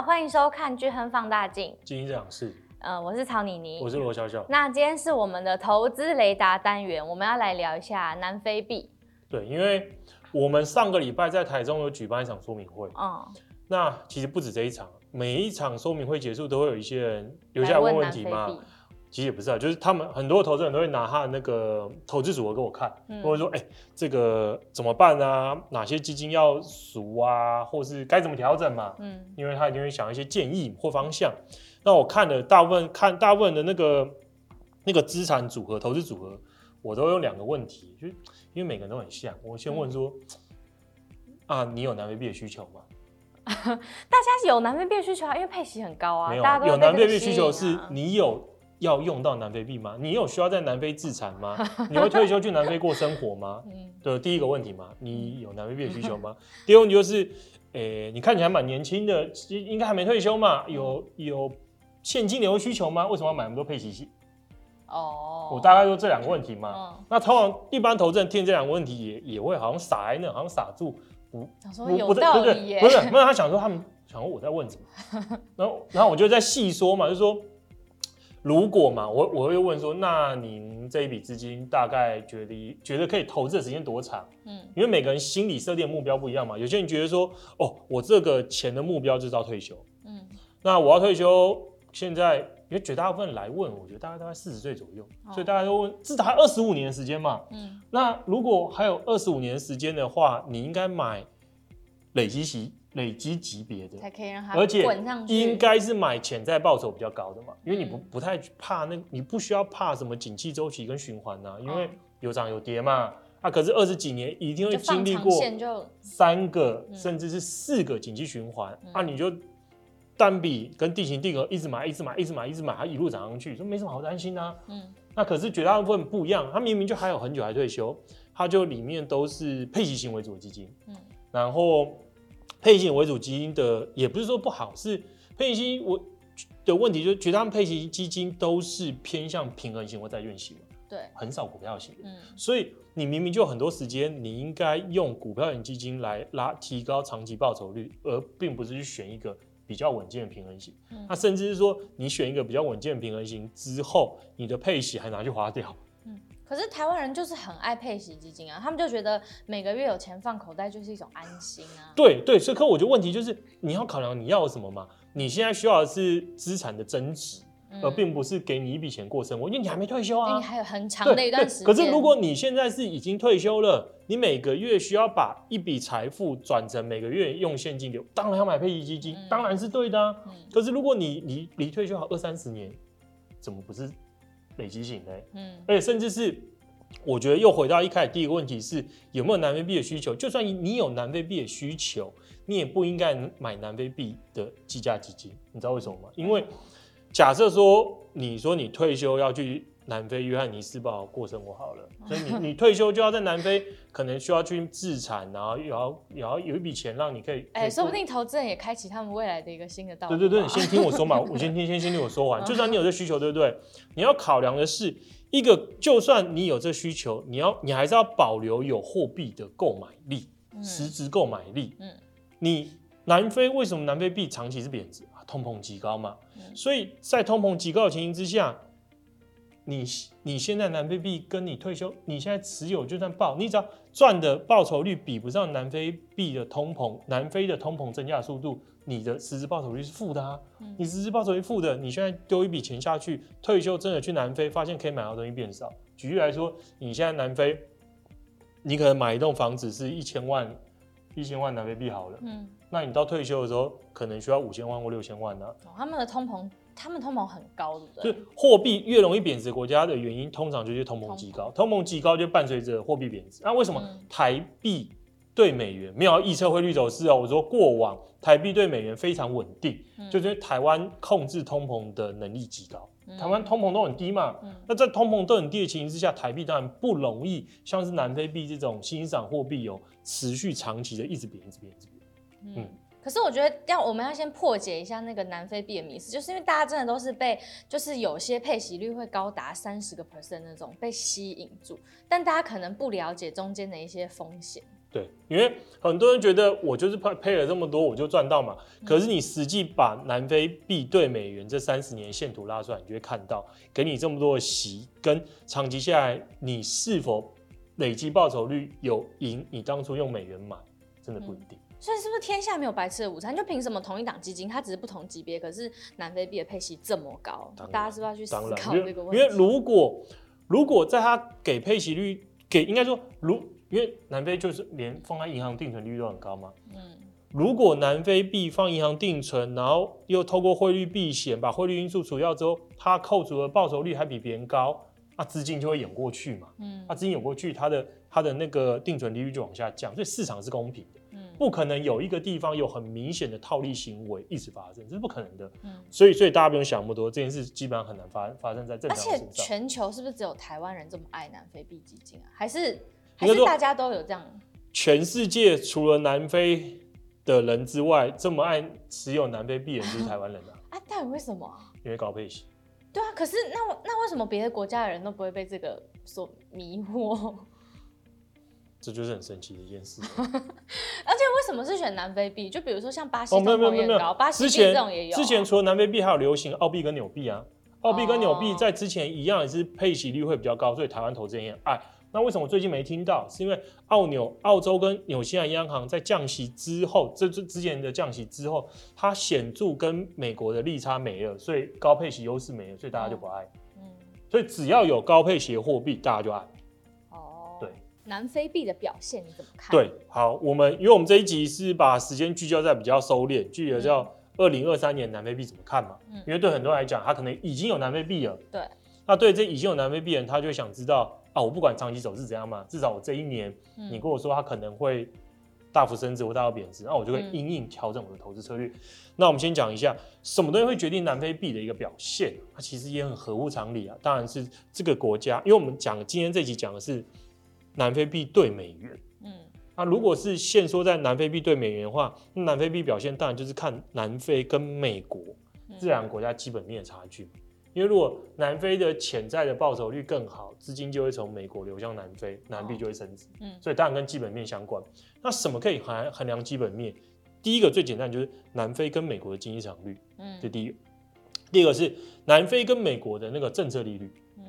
好，欢迎收看《巨亨放大镜》。经济这样是，呃，我是曹妮妮，我是罗小小。那今天是我们的投资雷达单元，我们要来聊一下南非币。对，因为我们上个礼拜在台中有举办一场说明会，嗯，那其实不止这一场，每一场说明会结束都会有一些人留下来问问题嘛。其实也不是啊，就是他们很多投资人都会拿他的那个投资组合给我看，嗯、或者说，哎、欸，这个怎么办啊？哪些基金要赎啊？或是该怎么调整嘛？嗯，因为他一定会想一些建议或方向。那我看的大部分看大部分的那个那个资产组合、投资组合，我都有两个问题，就因为每个人都很像。我先问说，嗯、啊，你有南非币的需求吗？大家有南非币的需求啊，因为配息很高啊。没有，大家都有南非币需求是你有。要用到南非币吗？你有需要在南非自产吗？你会退休去南非过生活吗？嗯，对，第一个问题嘛，你有南非币的需求吗？第二个问题就是，诶、欸，你看起来蛮年轻的，应该还没退休嘛？有有现金流的需求吗？为什么要买那么多配息？哦，我大概就这两个问题嘛。嗯、那通常一般投资人听这两个问题也也会好像傻在那，好像傻住，不，想说有道理耶，不是，没有，他想说他们想说我在问什么，然后然后我就在细说嘛，就说。如果嘛，我我会问说，那您这一笔资金大概觉得觉得可以投资的时间多长？嗯，因为每个人心理设定的目标不一样嘛。有些人觉得说，哦，我这个钱的目标就是要退休。嗯，那我要退休，现在因为绝大部分人来问，我觉得大概大概四十岁左右，哦、所以大家都问，至少还二十五年的时间嘛。嗯，那如果还有二十五年的时间的话，你应该买累积型。累积级别的。才可以让它滚上去，而且应该是买潜在报酬比较高的嘛，因为你不不太怕那，你不需要怕什么景气周期跟循环呐，因为有涨有跌嘛。啊，可是二十几年一定会经历过三个甚至是四个景气循环，啊，你就单笔跟定期定额一直买，一直买，一直买，一直买，它一路涨上去，说没什么好担心啊。嗯，那可是绝大部分不一样，它明明就还有很久还退休，它就里面都是配息型为主的基金，嗯，然后。配型为主基金的也不是说不好，是配型我的问题，就是绝大部分配型基金都是偏向平衡型或债券型，对，很少股票型。嗯，所以你明明就有很多时间，你应该用股票型基金来拉提高长期报酬率，而并不是去选一个比较稳健的平衡型。嗯，那甚至是说你选一个比较稳健的平衡型之后，你的配息还拿去花掉。可是台湾人就是很爱配息基金啊，他们就觉得每个月有钱放口袋就是一种安心啊。对对，所以可我觉得问题就是你要考量你要什么嘛？你现在需要的是资产的增值，嗯、而并不是给你一笔钱过生活，因为你还没退休啊，你还有很长的一段时间。可是如果你现在是已经退休了，你每个月需要把一笔财富转成每个月用现金流，当然要买配息基金，嗯、当然是对的啊。嗯、可是如果你你离退休好二三十年，怎么不是？累积型的，嗯，而且甚至是，我觉得又回到一开始第一个问题是有没有南非币的需求？就算你有南非币的需求，你也不应该买南非币的计价基金。你知道为什么吗？因为假设说你说你退休要去。南非约翰尼斯堡过生活好了，所以你你退休就要在南非，可能需要去自产，然后也要也要有一笔钱让你可以，哎、欸，说不定投资人也开启他们未来的一个新的道路。对对对，你先听我说嘛，我先听先先听 我说完。就算你有这需求，对不对？你要考量的是一个，就算你有这需求，你要你还是要保留有货币的购买力，实质购买力。嗯，你南非为什么南非币长期是贬值啊？通膨极高嘛，所以在通膨极高的情形之下。你你现在南非币跟你退休，你现在持有就算报，你只要赚的报酬率比不上南非币的通膨，南非的通膨增加速度，你的实质报酬率是负的啊。嗯、你实质报酬率负的，你现在丢一笔钱下去，退休真的去南非，发现可以买到东西变少。举例来说，你现在南非，你可能买一栋房子是一千万，一千万南非币好了，嗯，那你到退休的时候，可能需要五千万或六千万呢、啊。他们的通膨。他们通膨很高，对不对？就货币越容易贬值，国家的原因通常就是通膨极高，通膨极高就伴随着货币贬值。那为什么台币对美元没有预测汇率走势啊？我说过往台币对美元非常稳定，就是因为台湾控制通膨的能力极高，台湾通膨都很低嘛。那在通膨都很低的情形之下，台币当然不容易像是南非币这种欣赏货币有持续长期的一直贬值、贬值、贬值。嗯。可是我觉得要我们要先破解一下那个南非币的迷思，就是因为大家真的都是被就是有些配息率会高达三十个 percent 那种被吸引住，但大家可能不了解中间的一些风险。对，因为很多人觉得我就是配配了这么多，我就赚到嘛。可是你实际把南非币兑美元这三十年线图拉出来，你就会看到，给你这么多的息，跟长期下来你是否累积报酬率有赢你当初用美元买，真的不一定。嗯、所以是不是天下没有白吃的午餐？就凭什么同一档基金，它只是不同级别，可是南非币的配息这么高？大家是不是要去思考这个问题？因为如果如果在它给配息率给，应该说如。因为南非就是连放在银行定存利率都很高嘛。嗯，如果南非币放银行定存，然后又透过汇率避险，把汇率因素除掉之后，它扣除的报酬率还比别人高，那资金就会涌过去嘛。嗯，那资金涌过去，它的它的那个定存利率就往下降，所以市场是公平的。嗯，不可能有一个地方有很明显的套利行为一直发生，这是不可能的。嗯，所以所以大家不用想那么多，这件事基本上很难发发生在正常身上。而且全球是不是只有台湾人这么爱南非币基金啊？还是？还是大家都有这样？全世界除了南非的人之外，这么爱持有南非币的人就是台湾人啊！啊，到底为什么？因为高配息。对啊，可是那那为什么别的国家的人都不会被这个所迷惑？这就是很神奇的一件事。什么是选南非币？就比如说像巴西通膨也高，巴西币这种也有。之前除了南非币，还有流行澳币跟纽币啊。澳币跟纽币在之前一样也是配息率会比较高，所以台湾投资人也爱。那为什么我最近没听到？是因为澳纽、澳洲跟纽西兰央行在降息之后，这这之前的降息之后，它显著跟美国的利差没了，所以高配息优势没了，所以大家就不爱。嗯，所以只要有高配息的货币，大家就爱。南非币的表现你怎么看？对，好，我们因为我们这一集是把时间聚焦在比较收敛，聚焦叫二零二三年南非币怎么看嘛？嗯，因为对很多人来讲，他可能已经有南非币了。对，那对这已经有南非币的人，他就想知道。啊，我不管长期走势怎样嘛，至少我这一年，你跟我说它可能会大幅升值或大幅贬值，那我就会因应调整我的投资策略。那我们先讲一下，什么东西会决定南非币的一个表现？它其实也很合乎常理啊。当然是这个国家，因为我们讲今天这集讲的是南非币兑美元。嗯，那如果是限缩在南非币兑美元的话，那南非币表现当然就是看南非跟美国这两个国家基本面的差距。因为如果南非的潜在的报酬率更好，资金就会从美国流向南非，南币就会升值。嗯，所以当然跟基本面相关。那什么可以衡衡量基本面？第一个最简单就是南非跟美国的经济成长率，嗯，这第一个。第二个是南非跟美国的那个政策利率，嗯，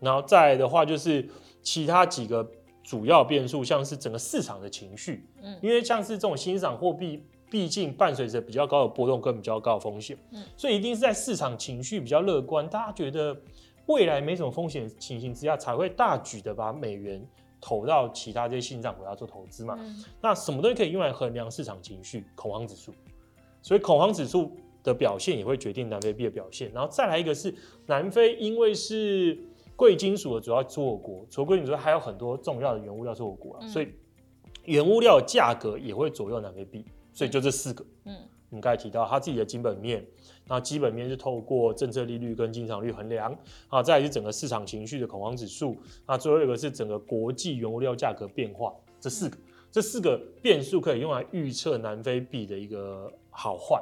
然后再来的话就是其他几个主要变数，像是整个市场的情绪，嗯，因为像是这种欣赏货币。毕竟伴随着比较高的波动跟比较高的风险，嗯，所以一定是在市场情绪比较乐观，大家觉得未来没什么风险的情形之下，才会大举的把美元投到其他这些新兴国家做投资嘛。嗯，那什么东西可以用来衡量市场情绪？恐慌指数。所以恐慌指数的表现也会决定南非币的表现。然后再来一个是南非，因为是贵金属的主要出口国，除了贵金属还有很多重要的原物料出口国啊，嗯，所以原物料价格也会左右南非币。所以就这四个，嗯，我们刚才提到它自己的基本面，然后基本面是透过政策利率跟经常率衡量，啊，再来是整个市场情绪的恐慌指数，啊，最后一个是整个国际原物料价格变化，这四个，这四个变数可以用来预测南非币的一个好坏。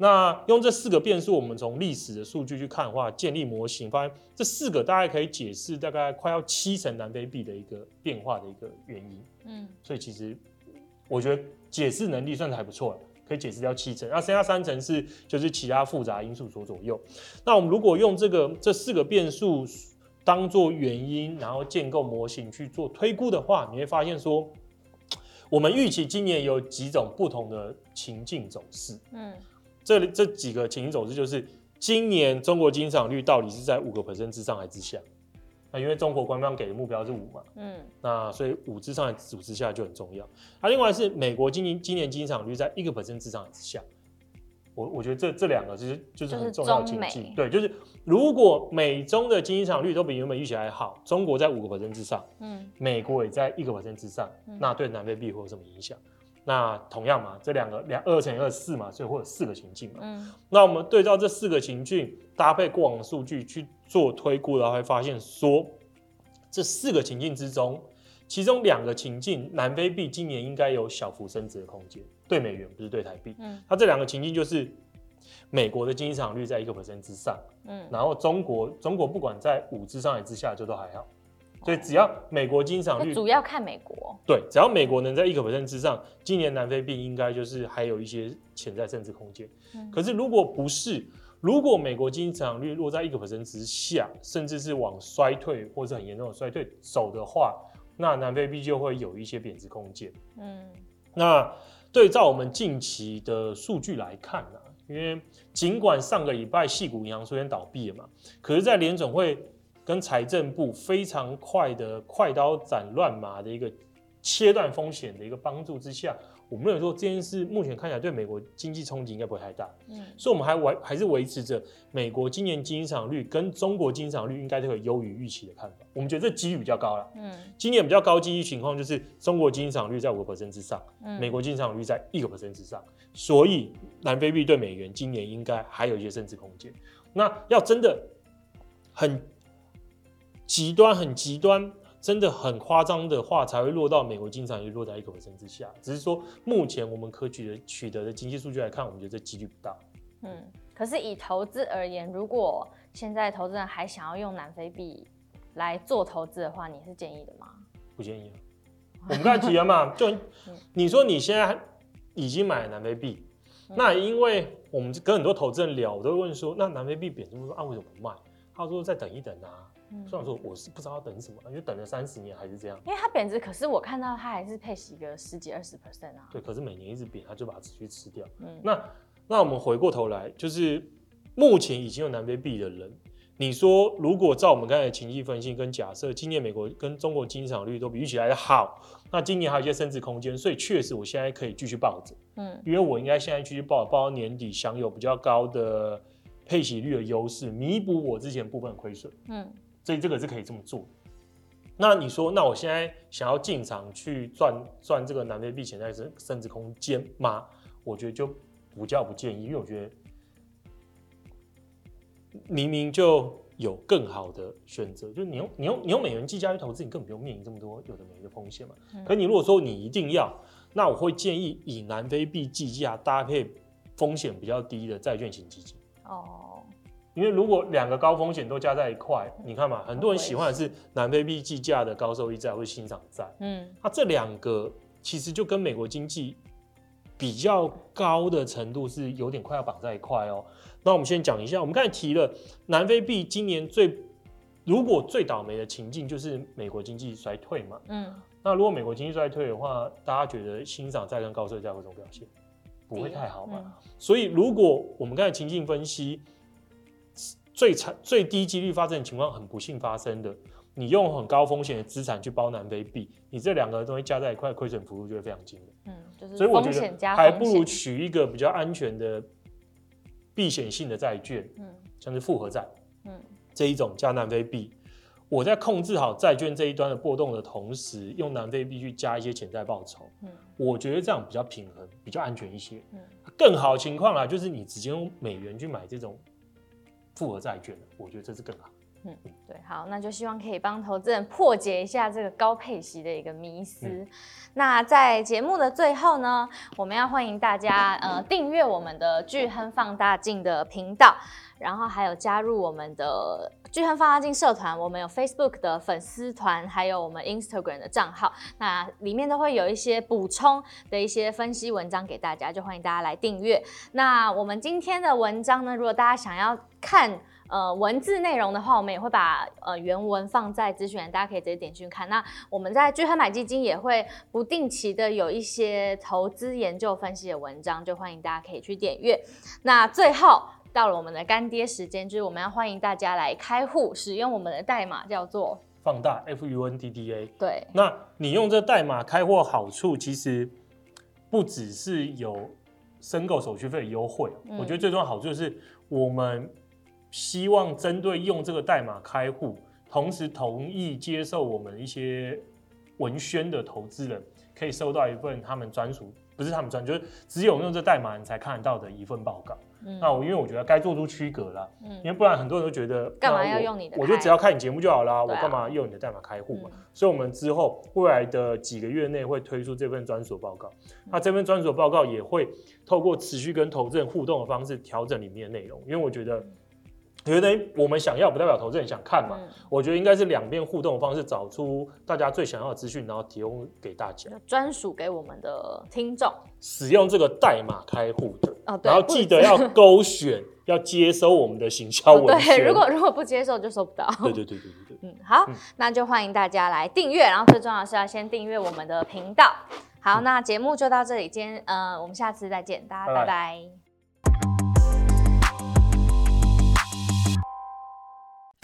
那用这四个变数，我们从历史的数据去看的话，建立模型，发现这四个大概可以解释大概快要七成南非币的一个变化的一个原因，嗯，所以其实我觉得。解释能力算是还不错了，可以解释掉七成，那剩下三成是就是其他复杂因素所左右。那我们如果用这个这四个变数当做原因，然后建构模型去做推估的话，你会发现说，我们预期今年有几种不同的情境走势。嗯，这这几个情形走势就是今年中国经济率到底是在五个 percent 之上还是之下？那因为中国官方给的目标是五嘛，嗯，那所以五之上还是五之下就很重要。啊，另外是美国今年今年经济率在一个 percent 之上还是之下，我我觉得这这两个其实就是很重要的经济，对，就是如果美中的经济成长率都比原本预期还好，中国在五个 percent 之上，嗯，美国也在一个 percent 之上，那对南非币会有什么影响？那同样嘛，这两个两二乘以二四嘛，所以会有四个情境嘛。嗯，那我们对照这四个情境，搭配过往的数据去做推估，然后会发现说，这四个情境之中，其中两个情境，南非币今年应该有小幅升值的空间，对美元不是对台币。嗯，它这两个情境就是美国的经济增长率在一个 percent 之上，嗯，然后中国中国不管在五之上还是之下，就都还好。所以只要美国经常率，主要看美国。对，只要美国能在一个 percent 之上，今年南非币应该就是还有一些潜在升值空间。嗯、可是如果不是，如果美国经常率落在一个 percent 之下，甚至是往衰退或是很严重的衰退走的话，那南非币就会有一些贬值空间。嗯，那对照我们近期的数据来看呢、啊，因为尽管上个礼拜矽谷银行出现倒闭了嘛，可是，在联总会跟财政部非常快的快刀斩乱麻的一个切断风险的一个帮助之下，我们认为说这件事目前看起来对美国经济冲击应该不会太大。嗯，所以我们还维还是维持着美国今年经济成长率跟中国经济成长率应该都有优于预期的看法。我们觉得这几率比较高了。嗯，今年比较高几率情况就是中国经济成长率在五个 percent 之上，美国经济成长率在一个 percent 之上，所以南非币对美元今年应该还有一些升值空间。那要真的很。极端很极端，真的很夸张的话，才会落到美国经常也落在一个 percent 之下。只是说，目前我们可取的取得的经济数据来看，我们觉得这几率不大。嗯，可是以投资而言，如果现在投资人还想要用南非币来做投资的话，你是建议的吗？不建议。我们刚才提了嘛，就你说你现在已经买了南非币，嗯、那因为我们跟很多投资人聊，我都会问说，那南非币贬这么多，啊为什么不卖？他说再等一等啊。虽然说我是不知道要等什么，因为等了三十年还是这样。因为它贬值，可是我看到它还是配息个十几二十 percent 啊。对，可是每年一直贬，它就把它持续吃掉。嗯，那那我们回过头来，就是目前已经有南非币的人，你说如果照我们刚才的情绪分析跟假设，今年美国跟中国经济增长率都比预期来的好，那今年还有一些升值空间，所以确实我现在可以继续抱着。嗯，因为我应该现在继续抱，抱到年底享有比较高的配息率的优势，弥补我之前部分亏损。嗯。所以这个是可以这么做。那你说，那我现在想要进场去赚赚这个南非币潜在升升值空间吗？我觉得就不叫不建议，因为我觉得明明就有更好的选择，就是你用你用你用美元计价去投资，你根本不用面临这么多有的没的风险嘛。嗯、可你如果说你一定要，那我会建议以南非币计价搭配风险比较低的债券型基金。哦。因为如果两个高风险都加在一块，你看嘛，很多人喜欢的是南非币计价的高收益债或者新涨债。嗯，那这两个其实就跟美国经济比较高的程度是有点快要绑在一块哦。那我们先讲一下，我们刚才提了南非币今年最如果最倒霉的情境就是美国经济衰退嘛。嗯，那如果美国经济衰退的话，大家觉得欣赏债跟高收益债会怎么表现？不会太好嘛。嗯，所以如果我们刚才情境分析。最惨、最低几率发生的情况，很不幸发生的，你用很高风险的资产去包南非币，你这两个东西加在一块，亏损幅度就会非常惊人。嗯，就是所以我觉得还不如取一个比较安全的避险性的债券，嗯，像是复合债，嗯，这一种加南非币，我在控制好债券这一端的波动的同时，用南非币去加一些潜在报酬，嗯，我觉得这样比较平衡，比较安全一些。嗯，更好的情况啊，就是你直接用美元去买这种。复合债券，我觉得这是更好。嗯，对，好，那就希望可以帮投资人破解一下这个高配息的一个迷思。嗯、那在节目的最后呢，我们要欢迎大家呃订阅我们的巨亨放大镜的频道，然后还有加入我们的巨亨放大镜社团。我们有 Facebook 的粉丝团，还有我们 Instagram 的账号，那里面都会有一些补充的一些分析文章给大家，就欢迎大家来订阅。那我们今天的文章呢，如果大家想要看。呃，文字内容的话，我们也会把呃原文放在资讯栏，大家可以直接点进去看。那我们在聚亨买基金也会不定期的有一些投资研究分析的文章，就欢迎大家可以去点阅。那最后到了我们的干爹时间，就是我们要欢迎大家来开户，使用我们的代码叫做放大 F U N D D A。对，那你用这代码开户好处其实不只是有申购手续费的优惠，嗯、我觉得最重要的好处是我们。希望针对用这个代码开户，同时同意接受我们一些文宣的投资人，可以收到一份他们专属，不是他们专，就是只有用这代码你才看得到的一份报告。嗯、那我因为我觉得该做出区隔了，嗯、因为不然很多人都觉得干嘛要用你的？我就只要看你节目就好啦，我干嘛用你的代码开户嘛？嗯、所以，我们之后未来的几个月内会推出这份专属报告。嗯、那这份专属报告也会透过持续跟投资人互动的方式调整里面的内容，因为我觉得。觉得我们想要不代表投资人想看嘛？嗯、我觉得应该是两边互动的方式，找出大家最想要的资讯，然后提供给大家，专属给我们的听众。使用这个代码开户的，哦、然后记得 要勾选，要接收我们的行销文对，如果如果不接受就收不到。对对对对对对。嗯，好，嗯、那就欢迎大家来订阅，然后最重要的是要先订阅我们的频道。好，嗯、那节目就到这里，今天呃，我们下次再见，大家拜拜。拜拜